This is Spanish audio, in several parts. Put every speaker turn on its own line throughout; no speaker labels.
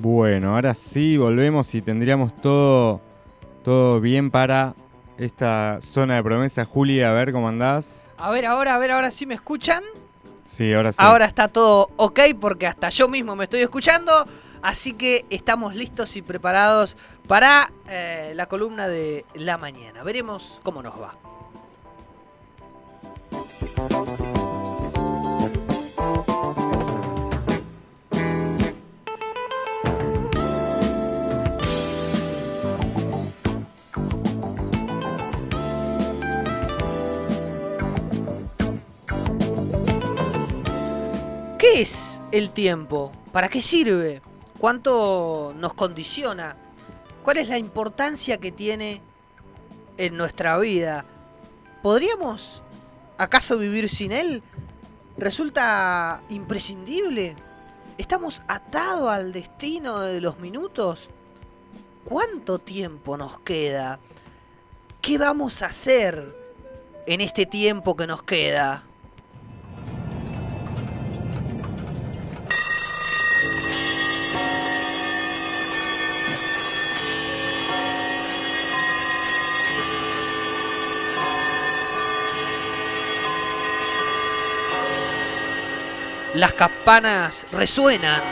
Bueno, ahora sí volvemos y tendríamos todo, todo bien para esta zona de promesa. Juli, a ver cómo andás.
A ver, ahora, a ver, ahora sí me escuchan.
Sí, ahora sí.
Ahora está todo ok porque hasta yo mismo me estoy escuchando. Así que estamos listos y preparados para eh, la columna de la mañana. Veremos cómo nos va. El tiempo? ¿Para qué sirve? ¿Cuánto nos condiciona? ¿Cuál es la importancia que tiene en nuestra vida? ¿Podríamos acaso vivir sin él? ¿Resulta imprescindible? ¿Estamos atados al destino de los minutos? ¿Cuánto tiempo nos queda? ¿Qué vamos a hacer en este tiempo que nos queda? Las campanas resuenan.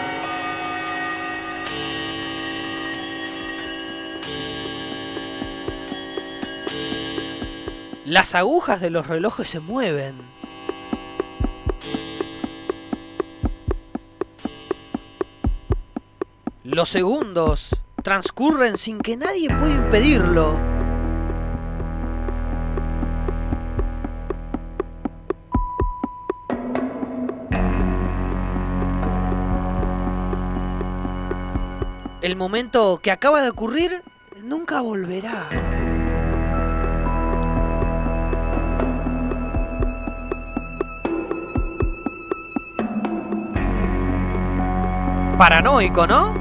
Las agujas de los relojes se mueven. Los segundos transcurren sin que nadie pueda impedirlo. El momento que acaba de ocurrir nunca volverá. Paranoico, ¿no?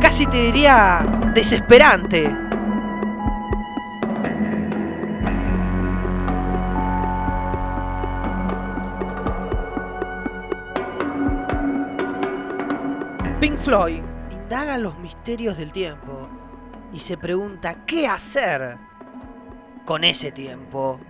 Casi te diría desesperante. Floyd indaga los misterios del tiempo y se pregunta qué hacer con ese tiempo.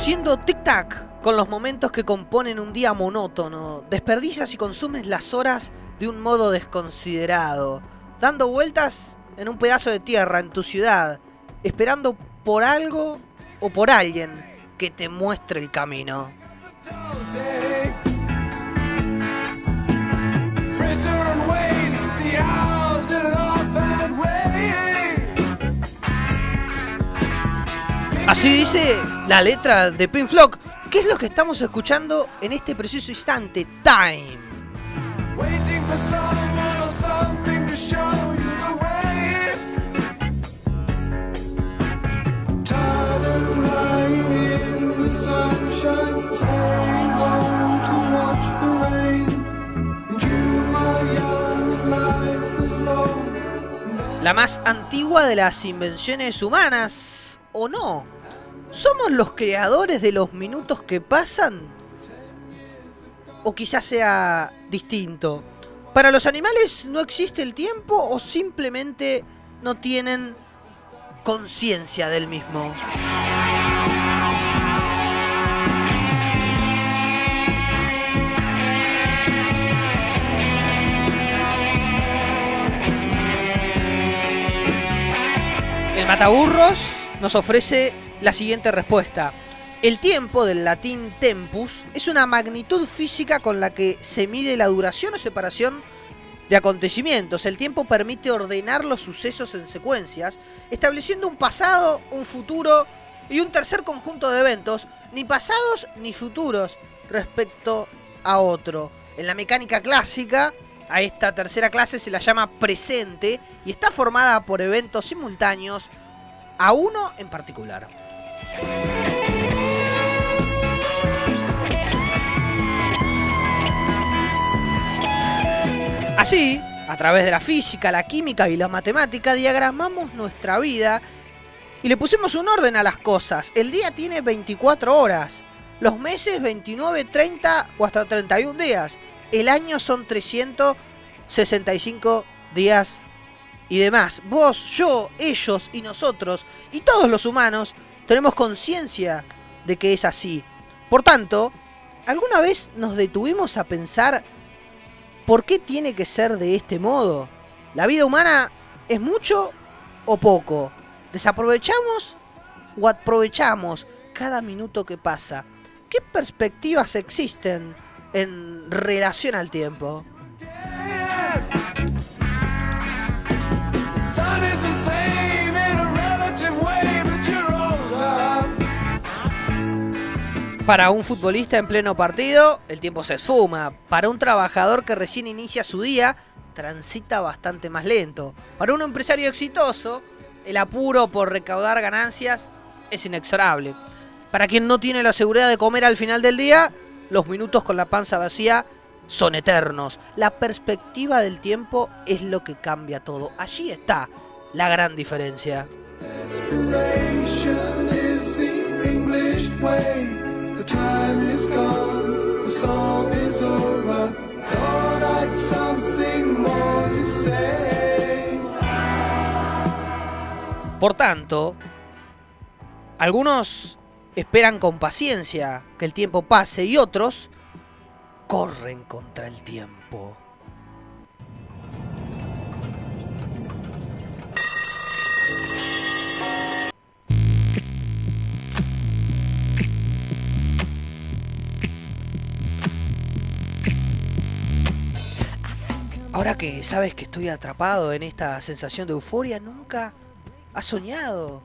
Haciendo tic-tac con los momentos que componen un día monótono, desperdicias y consumes las horas de un modo desconsiderado, dando vueltas en un pedazo de tierra en tu ciudad, esperando por algo o por alguien que te muestre el camino. Así dice la letra de Pink Floyd. ¿Qué es lo que estamos escuchando en este preciso instante? Time. La más antigua de las invenciones humanas, ¿o no? ¿Somos los creadores de los minutos que pasan? ¿O quizás sea distinto? ¿Para los animales no existe el tiempo o simplemente no tienen conciencia del mismo? El mataburros nos ofrece la siguiente respuesta. El tiempo, del latín tempus, es una magnitud física con la que se mide la duración o separación de acontecimientos. El tiempo permite ordenar los sucesos en secuencias, estableciendo un pasado, un futuro y un tercer conjunto de eventos, ni pasados ni futuros respecto a otro. En la mecánica clásica, a esta tercera clase se la llama presente y está formada por eventos simultáneos a uno en particular. Así, a través de la física, la química y la matemática, diagramamos nuestra vida y le pusimos un orden a las cosas. El día tiene 24 horas, los meses 29, 30 o hasta 31 días. El año son 365 días y demás. Vos, yo, ellos y nosotros y todos los humanos tenemos conciencia de que es así. Por tanto, ¿alguna vez nos detuvimos a pensar por qué tiene que ser de este modo? ¿La vida humana es mucho o poco? ¿Desaprovechamos o aprovechamos cada minuto que pasa? ¿Qué perspectivas existen en relación al tiempo? Para un futbolista en pleno partido, el tiempo se esfuma. Para un trabajador que recién inicia su día, transita bastante más lento. Para un empresario exitoso, el apuro por recaudar ganancias es inexorable. Para quien no tiene la seguridad de comer al final del día, los minutos con la panza vacía son eternos. La perspectiva del tiempo es lo que cambia todo. Allí está la gran diferencia. Por tanto, algunos esperan con paciencia que el tiempo pase y otros corren contra el tiempo. Ahora que sabes que estoy atrapado en esta sensación de euforia, nunca has soñado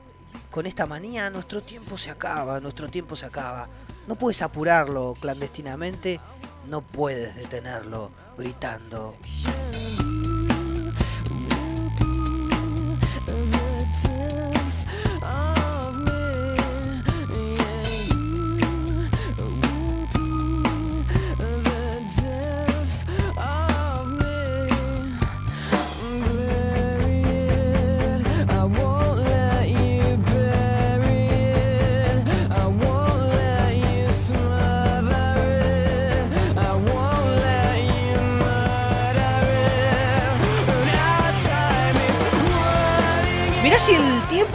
con esta manía. Nuestro tiempo se acaba, nuestro tiempo se acaba. No puedes apurarlo clandestinamente, no puedes detenerlo gritando.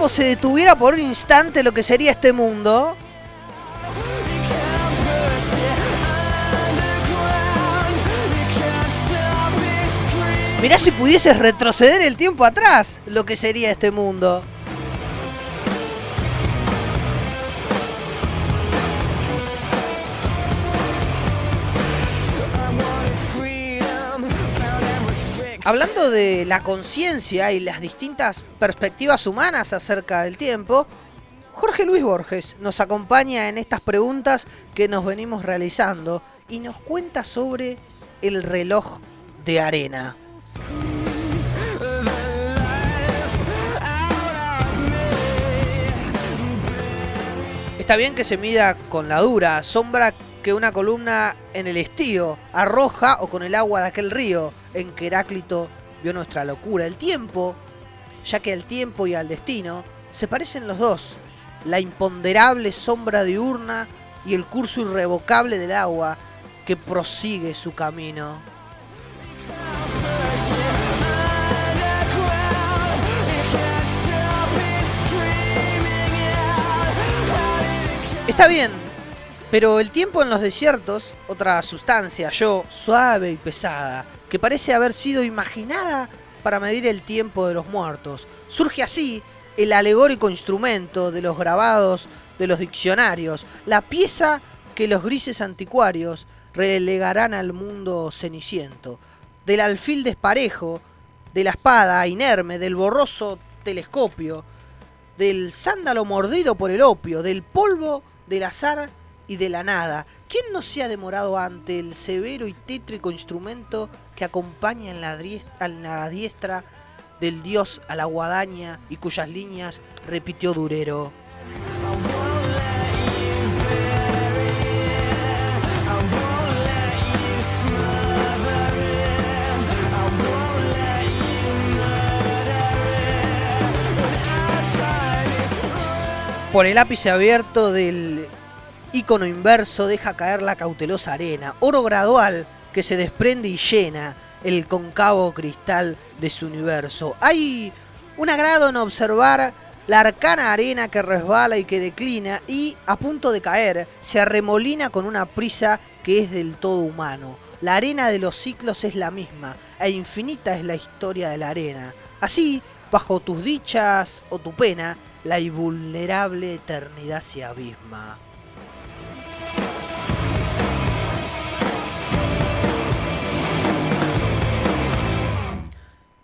Se detuviera por un instante lo que sería este mundo. Mirá si pudieses retroceder el tiempo atrás lo que sería este mundo. Hablando de la conciencia y las distintas perspectivas humanas acerca del tiempo, Jorge Luis Borges nos acompaña en estas preguntas que nos venimos realizando y nos cuenta sobre el reloj de arena. Está bien que se mida con la dura sombra que una columna en el estío arroja o con el agua de aquel río en que Heráclito vio nuestra locura. El tiempo, ya que al tiempo y al destino se parecen los dos, la imponderable sombra diurna y el curso irrevocable del agua que prosigue su camino. Está bien, pero el tiempo en los desiertos, otra sustancia, yo, suave y pesada, que parece haber sido imaginada para medir el tiempo de los muertos. Surge así el alegórico instrumento de los grabados de los diccionarios, la pieza que los grises anticuarios relegarán al mundo ceniciento, del alfil desparejo, de la espada inerme, del borroso telescopio, del sándalo mordido por el opio, del polvo del azar y de la nada. ¿Quién no se ha demorado ante el severo y tétrico instrumento que acompaña en la, en la diestra del dios a la guadaña y cuyas líneas repitió Durero? Por el ápice abierto del icono inverso deja caer la cautelosa arena, oro gradual que se desprende y llena el concavo cristal de su universo. Hay un agrado en observar la arcana arena que resbala y que declina y, a punto de caer, se arremolina con una prisa que es del todo humano. La arena de los ciclos es la misma, e infinita es la historia de la arena. Así, bajo tus dichas o tu pena, la invulnerable eternidad se abisma.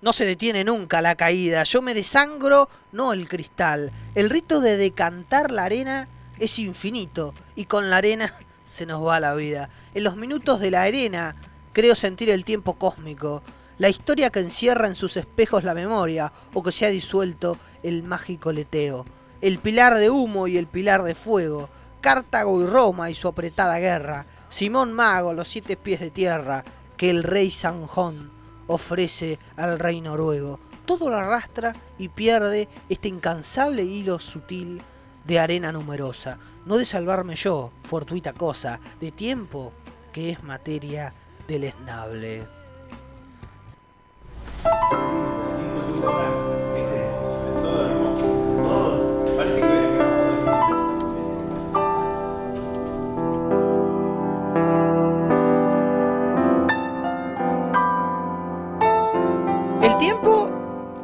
No se detiene nunca la caída, yo me desangro, no el cristal. El rito de decantar la arena es infinito y con la arena se nos va la vida. En los minutos de la arena creo sentir el tiempo cósmico, la historia que encierra en sus espejos la memoria o que se ha disuelto el mágico leteo, el pilar de humo y el pilar de fuego, Cartago y Roma y su apretada guerra, Simón Mago, los siete pies de tierra, que el rey Sanjón ofrece al rey noruego. Todo lo arrastra y pierde este incansable hilo sutil de arena numerosa. No de salvarme yo, fortuita cosa, de tiempo que es materia deleznable.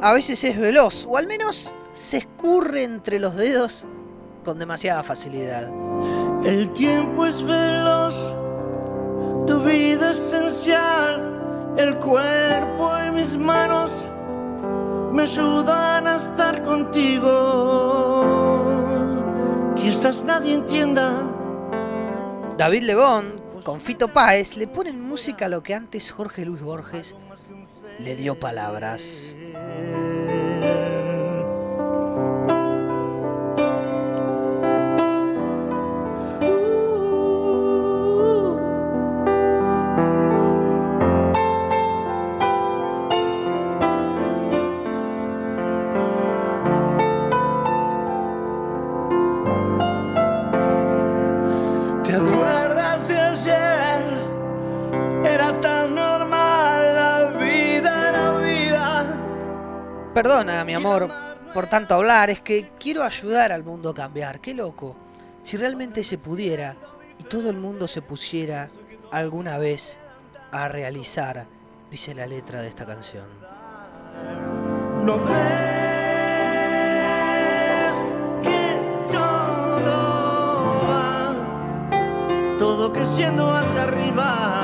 A veces es veloz, o al menos se escurre entre los dedos con demasiada facilidad.
El tiempo es veloz, tu vida esencial, el cuerpo y mis manos me ayudan a estar contigo. Quizás nadie entienda.
David Lebón, con Fito Páez, le ponen música a lo que antes Jorge Luis Borges le dio palabras.
¿Te
Mi amor, por tanto hablar, es que quiero ayudar al mundo a cambiar. Qué loco. Si realmente se pudiera y todo el mundo se pusiera alguna vez a realizar, dice la letra de esta canción.
¿No ves que todo va, todo creciendo hacia arriba?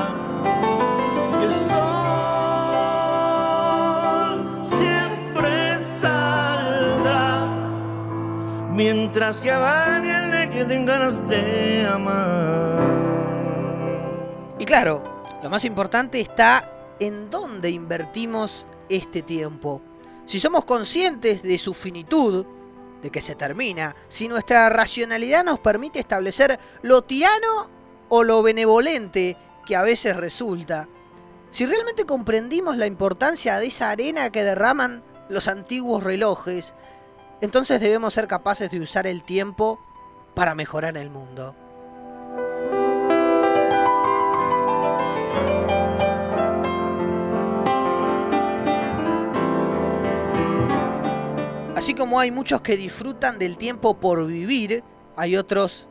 Mientras que bañen que tengan ganas de amar.
Y claro, lo más importante está en dónde invertimos este tiempo. Si somos conscientes de su finitud, de que se termina, si nuestra racionalidad nos permite establecer lo tirano o lo benevolente que a veces resulta, si realmente comprendimos la importancia de esa arena que derraman los antiguos relojes, entonces debemos ser capaces de usar el tiempo para mejorar el mundo. Así como hay muchos que disfrutan del tiempo por vivir, hay otros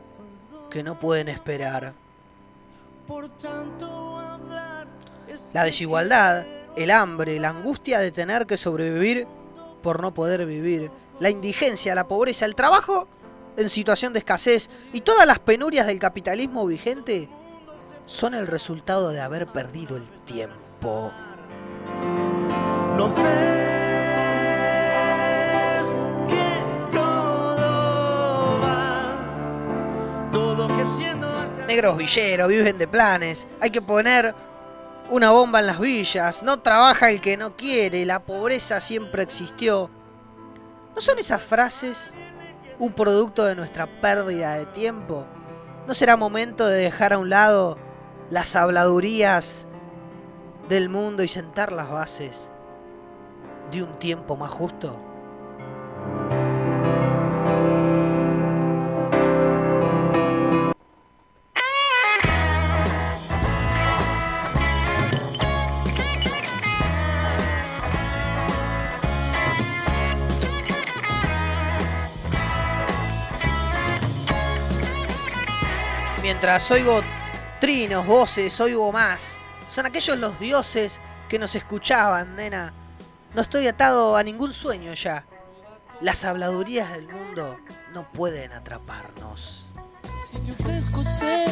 que no pueden esperar. La desigualdad, el hambre, la angustia de tener que sobrevivir por no poder vivir, la indigencia, la pobreza, el trabajo en situación de escasez y todas las penurias del capitalismo vigente son el resultado de haber perdido el tiempo.
¿No ves que todo va, todo que siendo
negros villeros, viven de planes. Hay que poner una bomba en las villas. No trabaja el que no quiere. La pobreza siempre existió. ¿No son esas frases un producto de nuestra pérdida de tiempo? ¿No será momento de dejar a un lado las habladurías del mundo y sentar las bases de un tiempo más justo? Mientras oigo trinos, voces, oigo más. Son aquellos los dioses que nos escuchaban, nena. No estoy atado a ningún sueño ya. Las habladurías del mundo no pueden atraparnos.
Si te ofrezco ser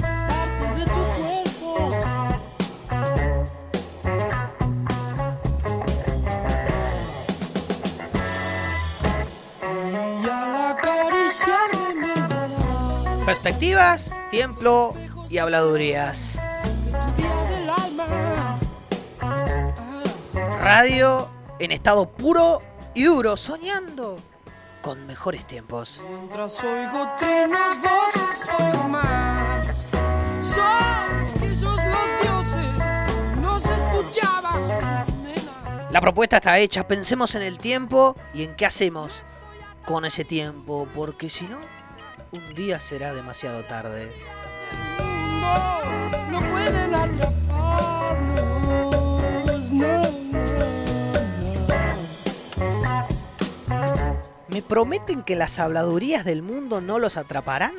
parte de tu cuerpo.
Perspectivas, tiempo y habladurías. Radio en estado puro y duro, soñando con mejores tiempos.
Mientras oigo trinos, voces, oigo más. Son ellos los dioses, nos escuchaban. nena.
La propuesta está hecha, pensemos en el tiempo y en qué hacemos con ese tiempo, porque si no, un día será demasiado tarde.
No, pueden atraparnos. No, no, no.
¿Me prometen que las habladurías del mundo no los atraparán?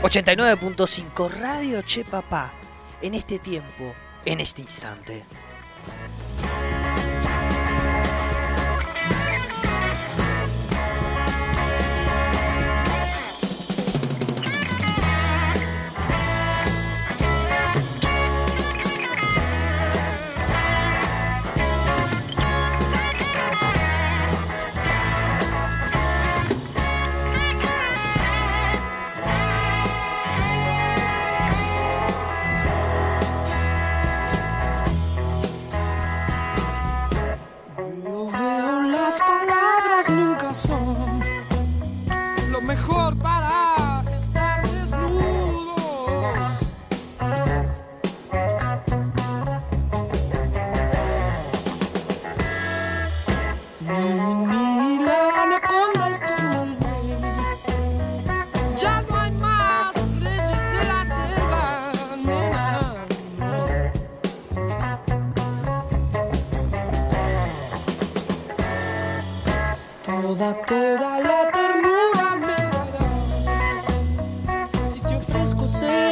...89.5 Radio Che Papá... ...en este tiempo, en este instante...
say